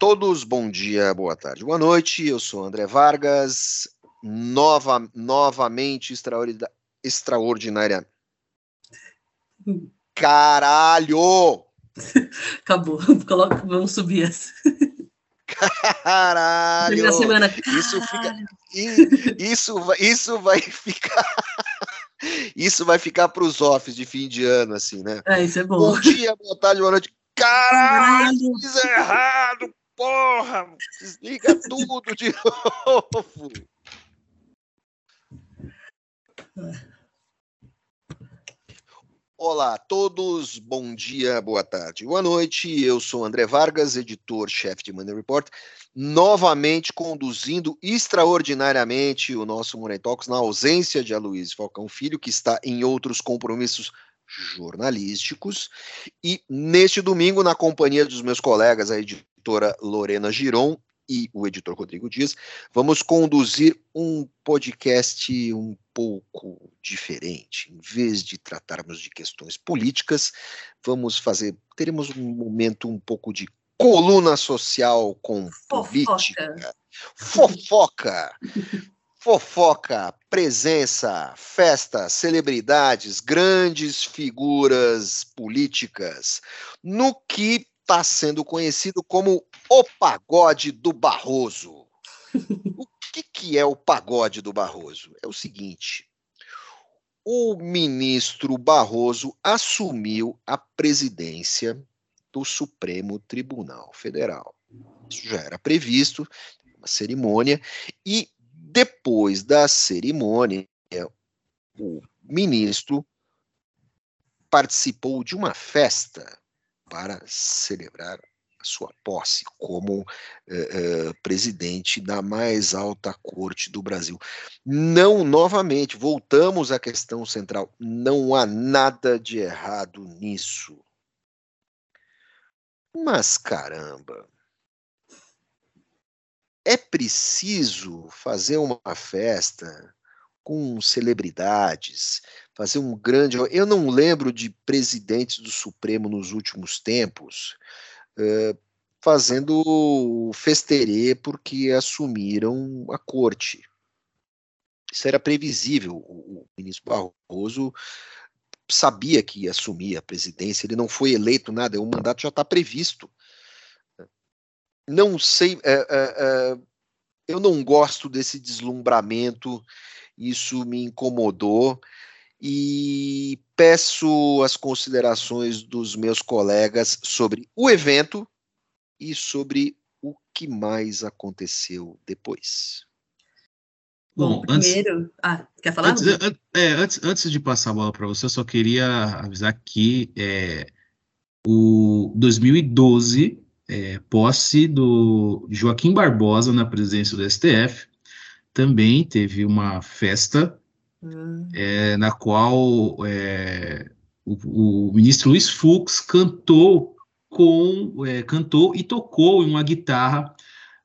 todos, bom dia, boa tarde, boa noite. Eu sou André Vargas, nova, novamente extraordinária. extraordinária. Caralho! Acabou, Coloca, vamos subir essa. Caralho! Semana, isso fica. Isso, isso vai ficar. Isso vai ficar para os offs de fim de ano, assim, né? É, isso é bom. Bom dia, boa tarde, boa noite. Caralho, fiz errado, porra! Desliga tudo de novo. Olá a todos, bom dia, boa tarde, boa noite. Eu sou André Vargas, editor-chefe de Money Report, novamente conduzindo extraordinariamente o nosso Money Talks na ausência de Aloysio Falcão Filho, que está em outros compromissos jornalísticos. E neste domingo, na companhia dos meus colegas, a editora Lorena Giron e o editor Rodrigo Dias, vamos conduzir um podcast um pouco diferente. Em vez de tratarmos de questões políticas, vamos fazer, teremos um momento um pouco de coluna social com política. Fofoca. Fofoca, presença, festa, celebridades, grandes figuras políticas, no que está sendo conhecido como o pagode do Barroso. O que, que é o pagode do Barroso? É o seguinte: o ministro Barroso assumiu a presidência do Supremo Tribunal Federal. Isso já era previsto, uma cerimônia, e depois da cerimônia, o ministro participou de uma festa para celebrar a sua posse como eh, eh, presidente da mais alta corte do Brasil. Não, novamente, voltamos à questão central: não há nada de errado nisso. Mas caramba, é preciso fazer uma festa com celebridades, fazer um grande. Eu não lembro de presidentes do Supremo nos últimos tempos uh, fazendo festerê porque assumiram a corte. Isso era previsível. O, o ministro Barroso sabia que ia assumir a presidência, ele não foi eleito nada, o mandato já está previsto. Não sei, é, é, é, eu não gosto desse deslumbramento, isso me incomodou e peço as considerações dos meus colegas sobre o evento e sobre o que mais aconteceu depois. Bom, primeiro. Antes, ah, quer falar? Antes, é, antes, antes de passar a bola para você, eu só queria avisar que é, o 2012, é, posse do Joaquim Barbosa na presidência do STF, também teve uma festa Hum. É, na qual é, o, o, ministro Luiz Fux cantou com é, cantou e tocou em uma guitarra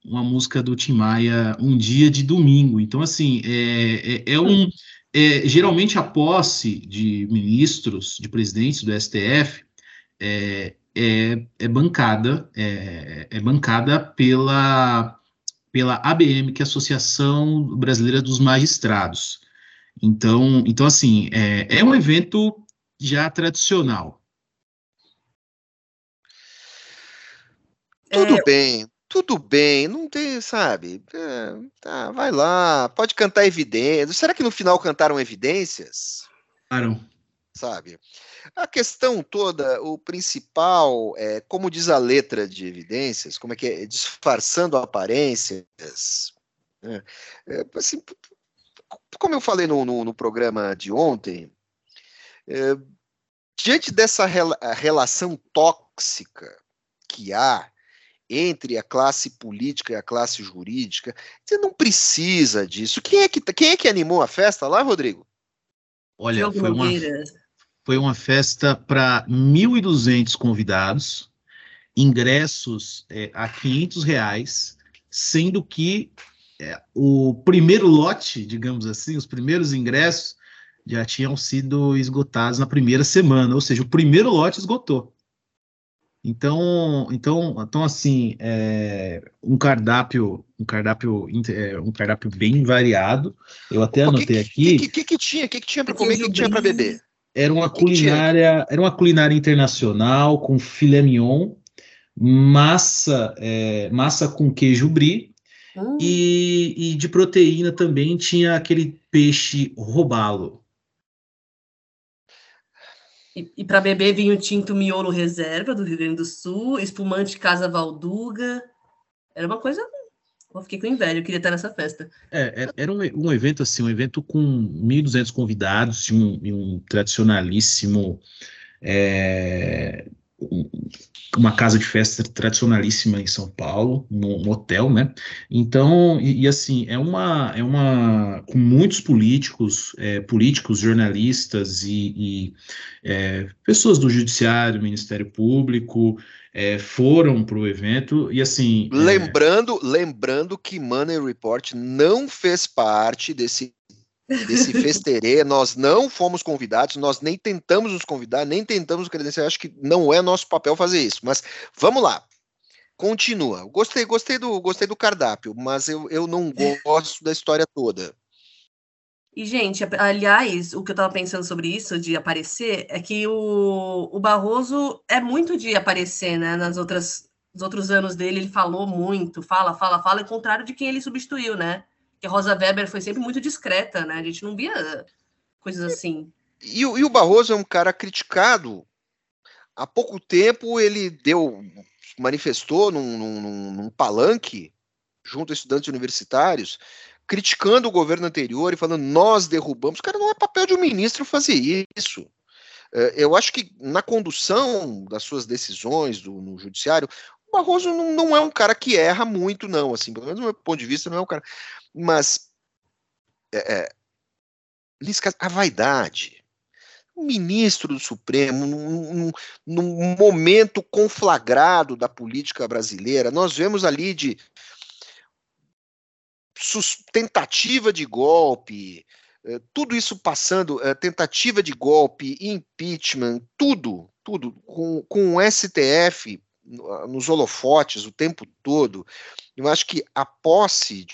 uma música do Tim Maia um dia de domingo. Então assim é, é, é um é, geralmente a posse de ministros, de presidentes do STF é, é, bancada é, é bancada pela pela ABM, que é a Associação Brasileira dos Magistrados. Então, então assim, é, é um evento já tradicional. Tudo é... bem, tudo bem, não tem, sabe? É, tá, vai lá, pode cantar evidências. Será que no final cantaram evidências? Claro. Sabe? A questão toda, o principal, é, como diz a letra de evidências, como é que é, disfarçando aparências, né? é, assim, como eu falei no, no, no programa de ontem, é, diante dessa rel relação tóxica que há entre a classe política e a classe jurídica, você não precisa disso. Quem é que, quem é que animou a festa lá, Rodrigo? Olha, foi uma, foi uma festa para 1.200 convidados, ingressos é, a 500 reais, sendo que é, o primeiro lote, digamos assim, os primeiros ingressos já tinham sido esgotados na primeira semana, ou seja, o primeiro lote esgotou. Então, então, então assim, é, um cardápio, um cardápio, é, um cardápio bem variado. Eu até anotei aqui. O que, que, que, tinha? O que, que tinha para comer? O que, que tinha para beber? Era uma culinária, era uma culinária internacional com filé mignon, massa, é, massa com queijo brie hum. e, e de proteína também tinha aquele peixe robalo. E, e para beber vinho tinto miolo reserva do Rio Grande do Sul, espumante Casa Valduga. Era uma coisa. Eu fiquei com inveja, eu queria estar nessa festa. É, era um, um evento assim, um evento com 1.200 convidados, e um, um tradicionalíssimo é, uma casa de festa tradicionalíssima em São Paulo, um hotel, né? Então, e, e, assim, é uma, é uma, com muitos políticos, é, políticos, jornalistas e, e é, pessoas do judiciário, Ministério Público, é, foram para o evento e assim. É lembrando, lembrando que Money Report não fez parte desse desse festerê, nós não fomos convidados, nós nem tentamos nos convidar, nem tentamos credenciar, acho que não é nosso papel fazer isso, mas vamos lá. Continua. Gostei, gostei do, gostei do cardápio, mas eu, eu não gosto da história toda. E, gente, aliás, o que eu estava pensando sobre isso, de aparecer, é que o, o Barroso é muito de aparecer, né? Nas outras, nos outros anos dele, ele falou muito, fala, fala, fala, ao contrário de quem ele substituiu, né? Que Rosa Weber foi sempre muito discreta, né? A gente não via coisas assim. E, e o Barroso é um cara criticado. Há pouco tempo ele deu, manifestou num, num, num palanque junto a estudantes universitários, criticando o governo anterior e falando nós derrubamos. Cara, não é papel de um ministro fazer isso. É, eu acho que na condução das suas decisões do, no judiciário, Barroso não, não, é um cara que erra muito, não. Assim, pelo menos do meu ponto de vista, não é um cara. Mas é, é a vaidade. Ministro do Supremo, num, num, momento conflagrado da política brasileira, nós vemos ali de tentativa de golpe, é, tudo isso passando, é, tentativa de golpe, impeachment, tudo, tudo, com, com o STF nos holofotes o tempo todo. Eu acho que a posse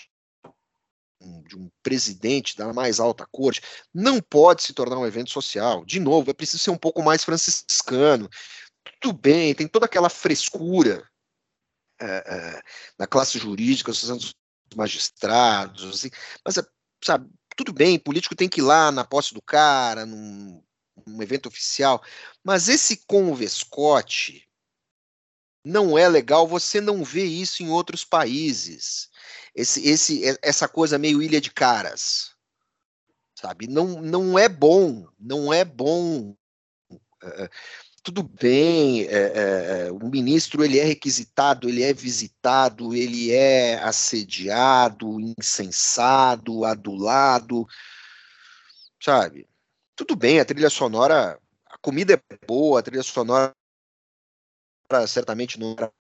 de um presidente da mais alta corte, não pode se tornar um evento social. De novo, é preciso ser um pouco mais franciscano. Tudo bem, tem toda aquela frescura é, é, na classe jurídica, os magistrados, assim, mas, sabe, tudo bem, político tem que ir lá na posse do cara, num, num evento oficial, mas esse convescote não é legal, você não vê isso em outros países esse, esse, essa coisa meio ilha de caras, sabe? Não, não é bom, não é bom. É, tudo bem, é, é, o ministro ele é requisitado, ele é visitado, ele é assediado, incensado, adulado, sabe? Tudo bem, a trilha sonora, a comida é boa, a trilha sonora certamente não era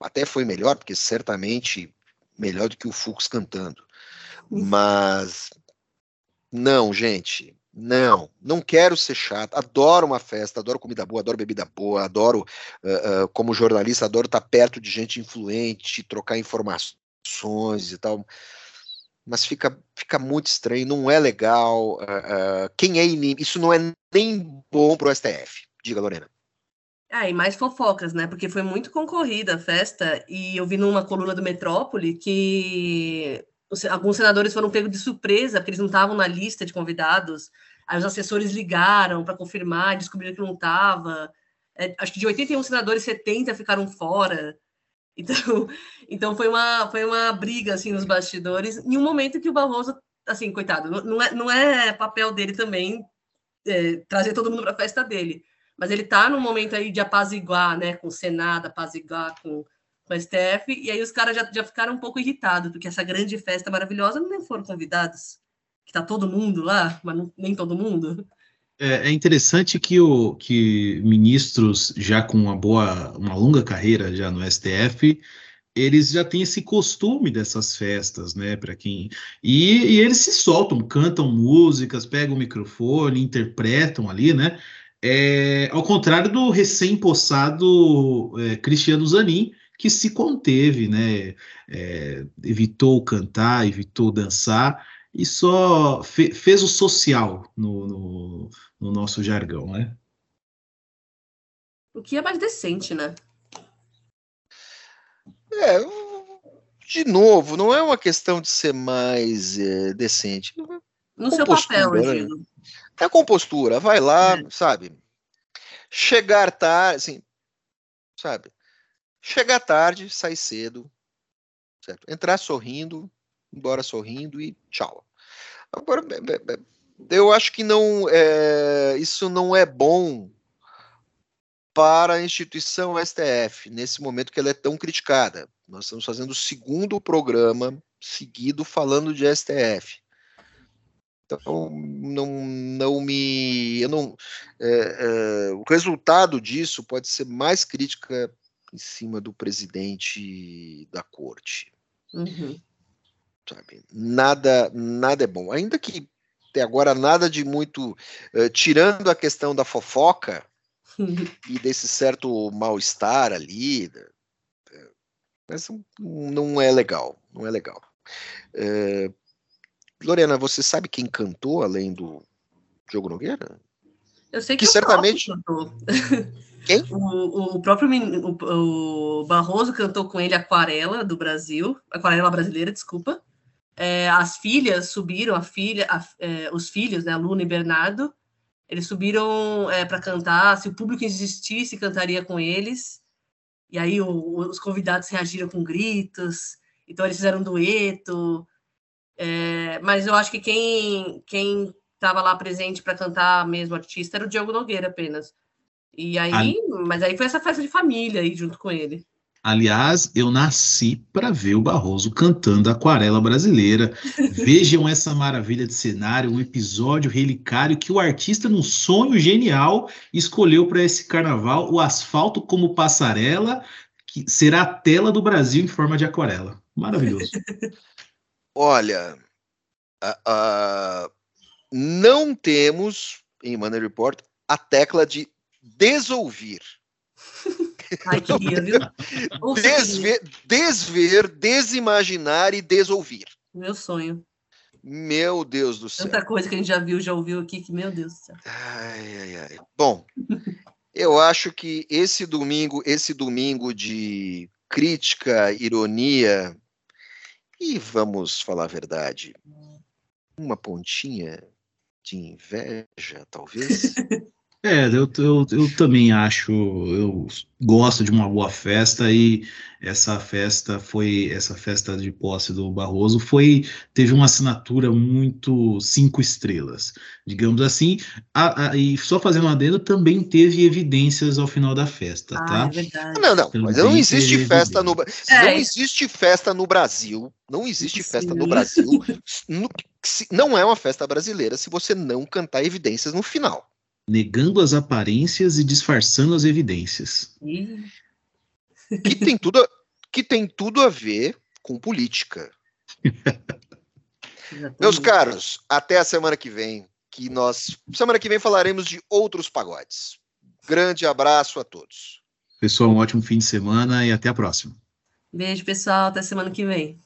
até foi melhor, porque certamente melhor do que o Fux cantando. Mas não, gente, não, não quero ser chato. Adoro uma festa, adoro comida boa, adoro bebida boa, adoro, uh, uh, como jornalista, adoro estar perto de gente influente, trocar informações e tal. Mas fica, fica muito estranho, não é legal. Uh, quem é inimigo? Isso não é nem bom para o STF. Diga, Lorena. Ah, e mais fofocas, né? Porque foi muito concorrida a festa, e eu vi numa coluna do Metrópole que alguns senadores foram pegos de surpresa, porque eles não estavam na lista de convidados. Aí os assessores ligaram para confirmar, descobriram que não estava. É, acho que de 81 senadores, 70 ficaram fora. Então, então foi, uma, foi uma briga assim nos bastidores, em um momento que o Barroso, assim, coitado, não é, não é papel dele também é, trazer todo mundo para a festa dele mas ele está num momento aí de apaziguar, né, com o Senado, apaziguar com, com o STF, e aí os caras já, já ficaram um pouco irritados, porque essa grande festa maravilhosa não foram convidados, que tá todo mundo lá, mas não, nem todo mundo. É, é, interessante que, o, que ministros já com uma boa, uma longa carreira já no STF, eles já têm esse costume dessas festas, né, para quem e, e, eles se soltam, cantam músicas, pegam o microfone, interpretam ali, né, É, ao contrário do recém-possado é, Cristiano Zanin, que se conteve, né? É, evitou cantar, evitou dançar e só fe fez o social no, no, no, nosso jargão, né? O que é mais decente, né? É, de novo, não é uma questão de ser mais é, decente. No seu papel, eu né? Digo. É compostura, vai lá, é. sabe? Chegar tarde, assim, sabe? Chegar tarde, sair cedo, certo? Entrar sorrindo, embora sorrindo e tchau. Agora, eu acho que não, é, isso não é bom para a instituição STF, nesse momento que ela é tão criticada. Nós estamos fazendo o segundo programa seguido falando de STF. Então, não, não me. Eu não, é, é, o resultado disso pode ser mais crítica em cima do presidente da corte. Uhum. Sabe? Nada, nada é bom. Ainda que até agora nada de muito. Uh, tirando a questão da fofoca e desse certo mal-estar ali. Mas não é legal. Não é legal. Lorena, você sabe quem cantou além do Diogo Nogueira? Eu sei que, que certamente. Cantou. Quem? O, o próprio o, o, Barroso cantou com ele Aquarela do Brasil, Aquarela brasileira, desculpa. É, as filhas subiram, a filha, a, é, os filhos, né, Luna e Bernardo, eles subiram é, para cantar. Se o público existisse, cantaria com eles. E aí o, os convidados reagiram com gritos. Então eles fizeram um dueto. É, mas eu acho que quem quem estava lá presente para cantar mesmo artista era o Diogo Nogueira apenas. E aí, mas aí foi essa festa de família aí junto com ele. Aliás, eu nasci para ver o Barroso cantando Aquarela Brasileira. Vejam essa maravilha de cenário, um episódio relicário que o artista, num sonho genial, escolheu para esse carnaval o asfalto como passarela, que será a tela do Brasil em forma de aquarela. Maravilhoso. Olha, uh, não temos em Money Report a tecla de desouvir. Ai, queria, viu? Desver, desver, desimaginar e desouvir. Meu sonho. Meu Deus do céu. Tanta coisa que a gente já viu, já ouviu aqui, que meu Deus do céu. Ai, ai, ai. Bom, eu acho que esse domingo, esse domingo de crítica, ironia e vamos falar a verdade, uma pontinha de inveja, talvez. É, eu, eu, eu também acho, eu gosto de uma boa festa e essa festa foi, essa festa de posse do Barroso foi, teve uma assinatura muito cinco estrelas, digamos assim, a, a, e só fazendo um adendo, também teve evidências ao final da festa, ah, tá? É verdade. Não, não, mas não existe festa no, é. não existe festa no Brasil, não existe Sim. festa no Brasil, no, não é uma festa brasileira se você não cantar evidências no final negando as aparências e disfarçando as evidências. Que tem tudo, que tem tudo a ver com política. Meus caros, até a semana que vem, que nós semana que vem falaremos de outros pagodes. Grande abraço a todos. Pessoal, um ótimo fim de semana e até a próxima. Beijo, pessoal, até semana que vem.